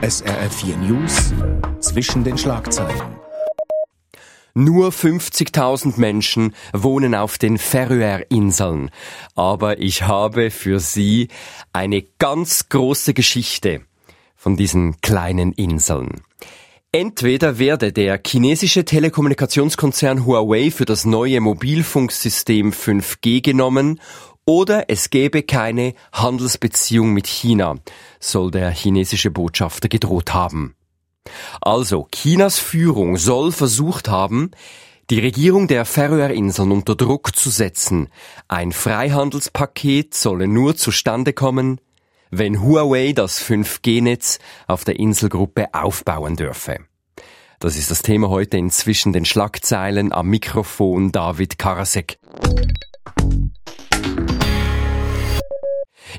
SRF4 News zwischen den Schlagzeilen. Nur 50.000 Menschen wohnen auf den Färöerinseln. Aber ich habe für Sie eine ganz große Geschichte von diesen kleinen Inseln. Entweder werde der chinesische Telekommunikationskonzern Huawei für das neue Mobilfunksystem 5G genommen oder es gäbe keine Handelsbeziehung mit China, soll der chinesische Botschafter gedroht haben. Also, Chinas Führung soll versucht haben, die Regierung der Färöerinseln unter Druck zu setzen. Ein Freihandelspaket solle nur zustande kommen, wenn Huawei das 5G-Netz auf der Inselgruppe aufbauen dürfe. Das ist das Thema heute inzwischen den Schlagzeilen am Mikrofon David Karasek.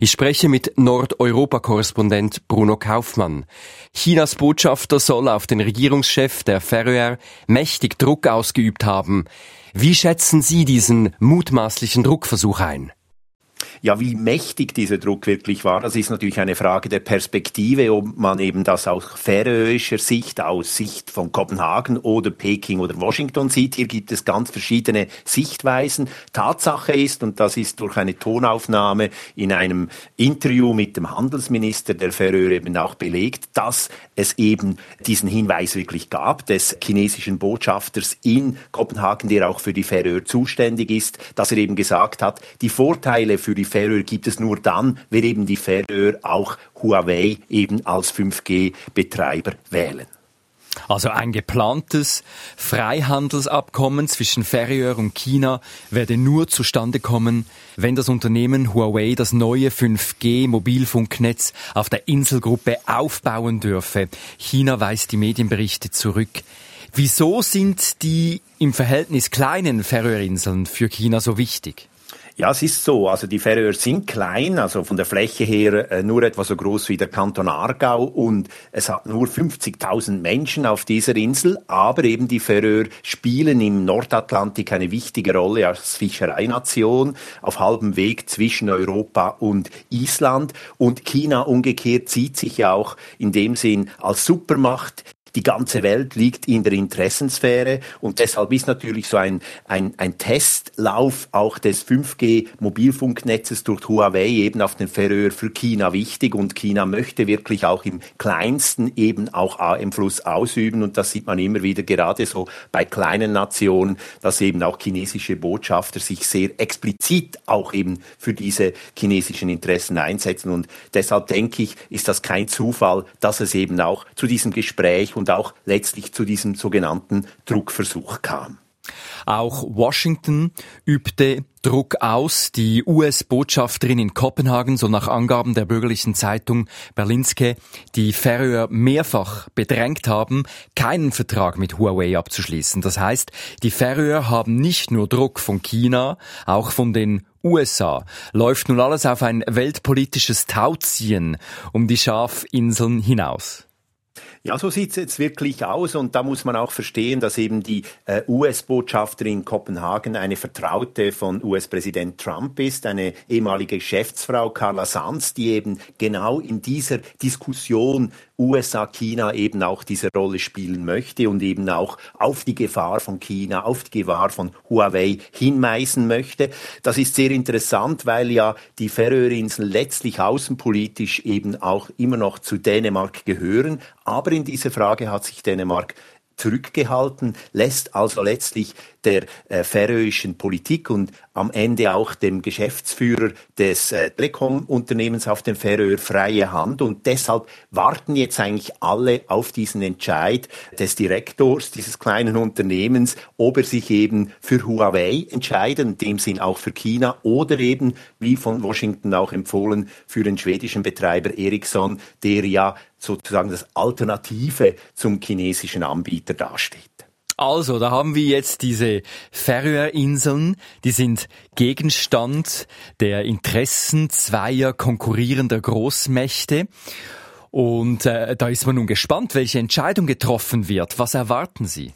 Ich spreche mit Nordeuropa-Korrespondent Bruno Kaufmann. Chinas Botschafter soll auf den Regierungschef der Färöer mächtig Druck ausgeübt haben. Wie schätzen Sie diesen mutmaßlichen Druckversuch ein? Ja, wie mächtig dieser Druck wirklich war, das ist natürlich eine Frage der Perspektive, ob man eben das aus färöischer Sicht, aus Sicht von Kopenhagen oder Peking oder Washington sieht. Hier gibt es ganz verschiedene Sichtweisen. Tatsache ist, und das ist durch eine Tonaufnahme in einem Interview mit dem Handelsminister der Färöer eben auch belegt, dass es eben diesen Hinweis wirklich gab des chinesischen Botschafters in Kopenhagen, der auch für die Färöer zuständig ist, dass er eben gesagt hat, die Vorteile für die Färöer gibt es nur dann, wenn eben die Färöer auch Huawei eben als 5G-Betreiber wählen. Also ein geplantes Freihandelsabkommen zwischen Färöer und China werde nur zustande kommen, wenn das Unternehmen Huawei das neue 5G-Mobilfunknetz auf der Inselgruppe aufbauen dürfe. China weist die Medienberichte zurück. Wieso sind die im Verhältnis kleinen Färöerinseln für China so wichtig? Ja, es ist so. Also die Färöer sind klein, also von der Fläche her äh, nur etwa so groß wie der Kanton Aargau und es hat nur 50.000 Menschen auf dieser Insel, aber eben die Färöer spielen im Nordatlantik eine wichtige Rolle als Fischereination auf halbem Weg zwischen Europa und Island und China umgekehrt zieht sich ja auch in dem Sinn als Supermacht die ganze Welt liegt in der Interessensphäre und deshalb ist natürlich so ein, ein, ein Testlauf auch des 5G-Mobilfunknetzes durch Huawei eben auf den Färöer für China wichtig und China möchte wirklich auch im kleinsten eben auch Einfluss ausüben und das sieht man immer wieder gerade so bei kleinen Nationen, dass eben auch chinesische Botschafter sich sehr explizit auch eben für diese chinesischen Interessen einsetzen und deshalb denke ich, ist das kein Zufall, dass es eben auch zu diesem Gespräch und auch letztlich zu diesem sogenannten Druckversuch kam. Auch Washington übte Druck aus. Die US-Botschafterin in Kopenhagen soll nach Angaben der bürgerlichen Zeitung Berlinske die Färöer mehrfach bedrängt haben, keinen Vertrag mit Huawei abzuschließen. Das heißt, die Färöer haben nicht nur Druck von China, auch von den USA. Läuft nun alles auf ein weltpolitisches Tauziehen um die Schafinseln hinaus. Ja, so sieht es jetzt wirklich aus und da muss man auch verstehen, dass eben die äh, US-Botschafterin in Kopenhagen eine Vertraute von US-Präsident Trump ist, eine ehemalige Geschäftsfrau Carla Sanz, die eben genau in dieser Diskussion USA, China eben auch diese Rolle spielen möchte und eben auch auf die Gefahr von China, auf die Gefahr von Huawei hinweisen möchte. Das ist sehr interessant, weil ja die Färöerinseln letztlich außenpolitisch eben auch immer noch zu Dänemark gehören. Aber in dieser Frage hat sich Dänemark zurückgehalten, lässt also letztlich der äh, färöischen Politik und am Ende auch dem Geschäftsführer des äh, Telekom-Unternehmens auf den Färöer freie Hand. Und deshalb warten jetzt eigentlich alle auf diesen Entscheid des Direktors dieses kleinen Unternehmens, ob er sich eben für Huawei entscheidet, in dem Sinn auch für China oder eben, wie von Washington auch empfohlen, für den schwedischen Betreiber Ericsson, der ja sozusagen das Alternative zum chinesischen Anbieter dasteht. Also, da haben wir jetzt diese Färöerinseln, die sind Gegenstand der Interessen zweier konkurrierender Großmächte. Und äh, da ist man nun gespannt, welche Entscheidung getroffen wird. Was erwarten Sie?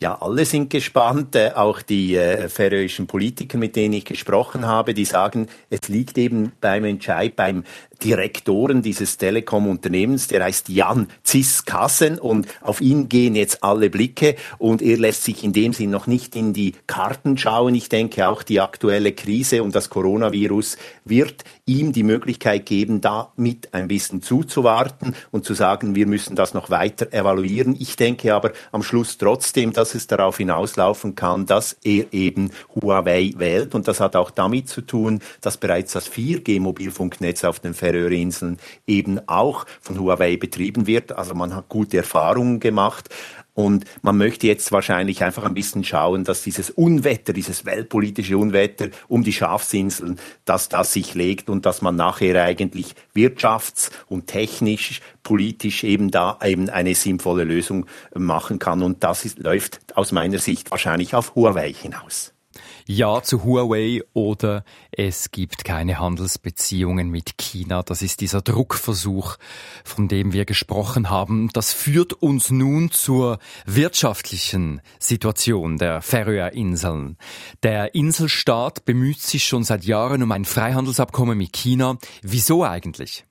Ja, alle sind gespannt, äh, auch die äh, färöischen Politiker, mit denen ich gesprochen habe, die sagen, es liegt eben beim Entscheid, beim Direktoren dieses Telekom-Unternehmens, der heißt Jan Ziskassen und auf ihn gehen jetzt alle Blicke und er lässt sich in dem Sinn noch nicht in die Karten schauen. Ich denke auch die aktuelle Krise und das Coronavirus wird ihm die Möglichkeit geben, damit ein bisschen zuzuwarten und zu sagen, wir müssen das noch weiter evaluieren. Ich denke aber am Schluss trotzdem, dass es darauf hinauslaufen kann, dass er eben Huawei wählt und das hat auch damit zu tun, dass bereits das 4G-Mobilfunknetz auf den Färöerinseln eben auch von Huawei betrieben wird. Also man hat gute Erfahrungen gemacht. Und man möchte jetzt wahrscheinlich einfach ein bisschen schauen, dass dieses Unwetter, dieses weltpolitische Unwetter um die Schafsinseln, dass das sich legt und dass man nachher eigentlich wirtschafts- und technisch, politisch eben da eben eine sinnvolle Lösung machen kann. Und das ist, läuft aus meiner Sicht wahrscheinlich auf Huawei hinaus. Ja zu Huawei oder es gibt keine Handelsbeziehungen mit China. Das ist dieser Druckversuch, von dem wir gesprochen haben. Das führt uns nun zur wirtschaftlichen Situation der Färöerinseln. Der Inselstaat bemüht sich schon seit Jahren um ein Freihandelsabkommen mit China. Wieso eigentlich?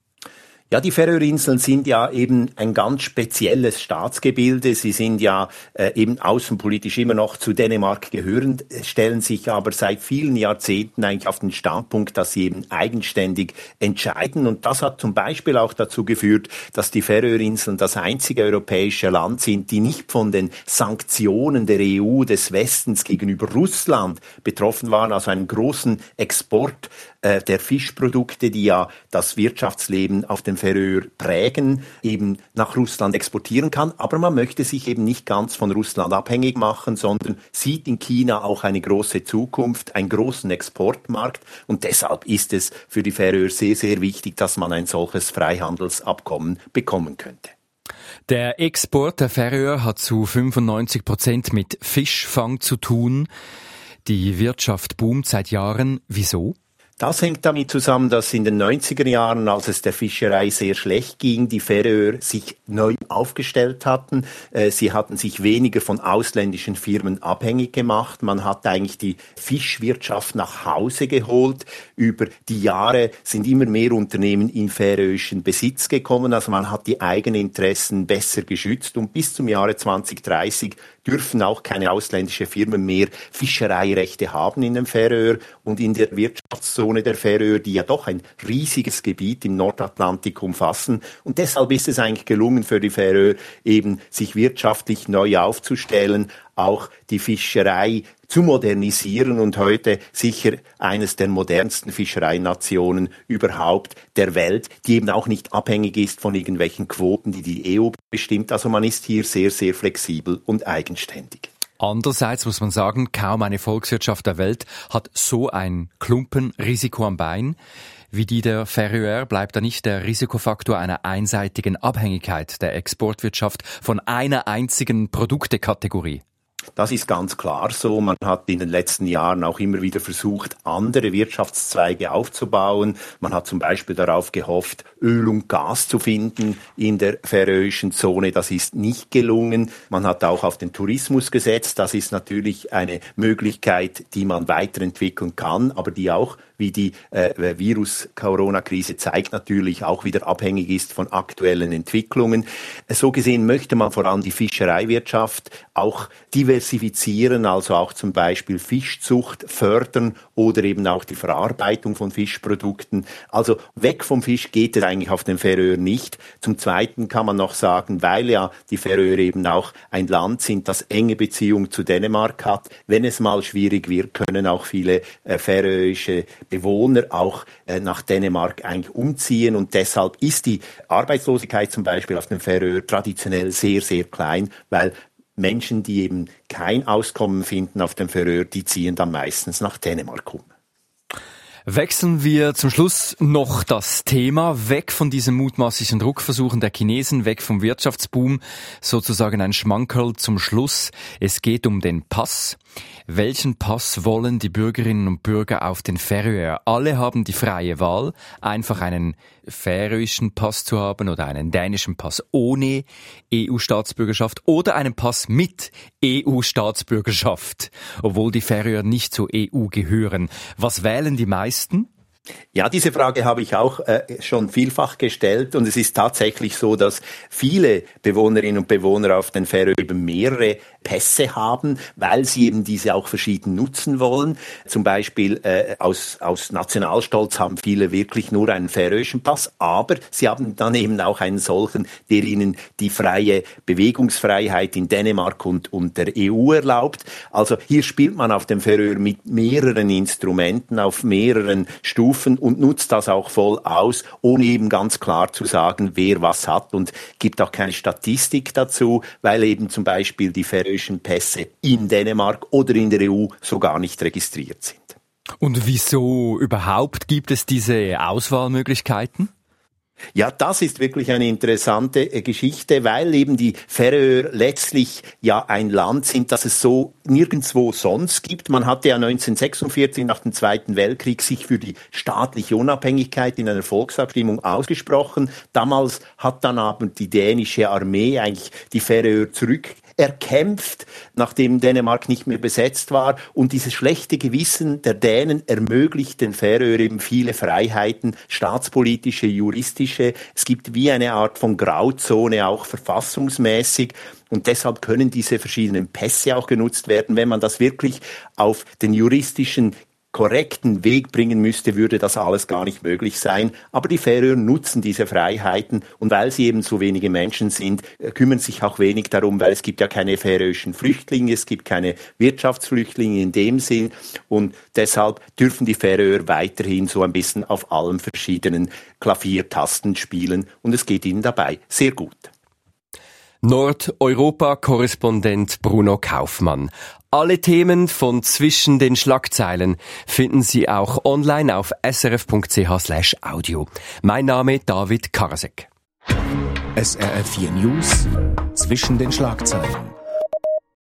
Ja, die Färöerinseln sind ja eben ein ganz spezielles Staatsgebilde. Sie sind ja äh, eben außenpolitisch immer noch zu Dänemark gehörend, stellen sich aber seit vielen Jahrzehnten eigentlich auf den Standpunkt, dass sie eben eigenständig entscheiden. Und das hat zum Beispiel auch dazu geführt, dass die Färöerinseln das einzige europäische Land sind, die nicht von den Sanktionen der EU des Westens gegenüber Russland betroffen waren, also einen großen Export äh, der Fischprodukte, die ja das Wirtschaftsleben auf dem Färöer prägen, eben nach Russland exportieren kann. Aber man möchte sich eben nicht ganz von Russland abhängig machen, sondern sieht in China auch eine große Zukunft, einen großen Exportmarkt. Und deshalb ist es für die Färöer sehr, sehr wichtig, dass man ein solches Freihandelsabkommen bekommen könnte. Der Export der Färöer hat zu 95 Prozent mit Fischfang zu tun. Die Wirtschaft boomt seit Jahren. Wieso? Das hängt damit zusammen, dass in den 90er Jahren, als es der Fischerei sehr schlecht ging, die Färöer sich neu aufgestellt hatten. Äh, sie hatten sich weniger von ausländischen Firmen abhängig gemacht. Man hat eigentlich die Fischwirtschaft nach Hause geholt. Über die Jahre sind immer mehr Unternehmen in färöischen Besitz gekommen. Also man hat die eigenen Interessen besser geschützt und bis zum Jahre 2030 dürfen auch keine ausländische Firmen mehr Fischereirechte haben in den Färöer und in der Wirtschaftszone der Färöer, die ja doch ein riesiges Gebiet im Nordatlantik umfassen. Und deshalb ist es eigentlich gelungen für die Färöer eben sich wirtschaftlich neu aufzustellen, auch die Fischerei zu modernisieren und heute sicher eines der modernsten Fischereinationen überhaupt der Welt, die eben auch nicht abhängig ist von irgendwelchen Quoten, die die EU bestimmt. Also man ist hier sehr, sehr flexibel und eigenständig. Andererseits muss man sagen, kaum eine Volkswirtschaft der Welt hat so ein Klumpenrisiko am Bein. Wie die der Färöer bleibt da nicht der Risikofaktor einer einseitigen Abhängigkeit der Exportwirtschaft von einer einzigen Produktekategorie. Das ist ganz klar so. Man hat in den letzten Jahren auch immer wieder versucht, andere Wirtschaftszweige aufzubauen. Man hat zum Beispiel darauf gehofft, Öl und Gas zu finden in der färöischen Zone. Das ist nicht gelungen. Man hat auch auf den Tourismus gesetzt. Das ist natürlich eine Möglichkeit, die man weiterentwickeln kann, aber die auch wie die äh, Virus-Corona-Krise zeigt, natürlich auch wieder abhängig ist von aktuellen Entwicklungen. So gesehen möchte man vor allem die Fischereiwirtschaft auch diversifizieren, also auch zum Beispiel Fischzucht fördern oder eben auch die Verarbeitung von Fischprodukten. Also weg vom Fisch geht es eigentlich auf den Färöer nicht. Zum Zweiten kann man noch sagen, weil ja die Färöer eben auch ein Land sind, das enge Beziehung zu Dänemark hat. Wenn es mal schwierig wird, können auch viele äh, färöische Bewohner auch äh, nach Dänemark eigentlich umziehen und deshalb ist die Arbeitslosigkeit zum Beispiel auf den Färöer traditionell sehr, sehr klein, weil Menschen, die eben kein Auskommen finden auf dem Färöer, die ziehen dann meistens nach Dänemark um. Wechseln wir zum Schluss noch das Thema weg von diesen mutmaßlichen Druckversuchen der Chinesen, weg vom Wirtschaftsboom, sozusagen ein Schmankerl zum Schluss. Es geht um den Pass. Welchen Pass wollen die Bürgerinnen und Bürger auf den Färöer? Alle haben die freie Wahl, einfach einen färöischen Pass zu haben oder einen dänischen Pass ohne EU-Staatsbürgerschaft oder einen Pass mit EU-Staatsbürgerschaft, obwohl die Färöer nicht zur EU gehören. Was wählen die meisten? Ja, diese Frage habe ich auch äh, schon vielfach gestellt und es ist tatsächlich so, dass viele Bewohnerinnen und Bewohner auf den Färöern eben mehrere Pässe haben, weil sie eben diese auch verschieden nutzen wollen. Zum Beispiel äh, aus, aus Nationalstolz haben viele wirklich nur einen färöischen Pass, aber sie haben dann eben auch einen solchen, der ihnen die freie Bewegungsfreiheit in Dänemark und, und der EU erlaubt. Also hier spielt man auf dem Färöer mit mehreren Instrumenten, auf mehreren Stufen und nutzt das auch voll aus, ohne eben ganz klar zu sagen, wer was hat und gibt auch keine Statistik dazu, weil eben zum Beispiel die färöischen Pässe in Dänemark oder in der EU so gar nicht registriert sind. Und wieso überhaupt gibt es diese Auswahlmöglichkeiten? Ja, das ist wirklich eine interessante äh, Geschichte, weil eben die Färöer letztlich ja ein Land sind, das es so nirgendwo sonst gibt. Man hatte ja 1946 nach dem Zweiten Weltkrieg sich für die staatliche Unabhängigkeit in einer Volksabstimmung ausgesprochen. Damals hat dann aber die dänische Armee eigentlich die Färöer zurück erkämpft, nachdem Dänemark nicht mehr besetzt war. Und dieses schlechte Gewissen der Dänen ermöglicht den Färöer eben viele Freiheiten, staatspolitische, juristische. Es gibt wie eine Art von Grauzone auch verfassungsmäßig. Und deshalb können diese verschiedenen Pässe auch genutzt werden. Wenn man das wirklich auf den juristischen korrekten Weg bringen müsste, würde das alles gar nicht möglich sein. Aber die Färöer nutzen diese Freiheiten und weil sie eben so wenige Menschen sind, äh, kümmern sich auch wenig darum, weil es gibt ja keine färöischen Flüchtlinge, es gibt keine Wirtschaftsflüchtlinge in dem Sinn und deshalb dürfen die Färöer weiterhin so ein bisschen auf allen verschiedenen Klaviertasten spielen und es geht ihnen dabei sehr gut. Nordeuropa-Korrespondent Bruno Kaufmann. Alle Themen von zwischen den Schlagzeilen finden Sie auch online auf srf.ch/audio. Mein Name David Karasek. SRF 4 News zwischen den Schlagzeilen.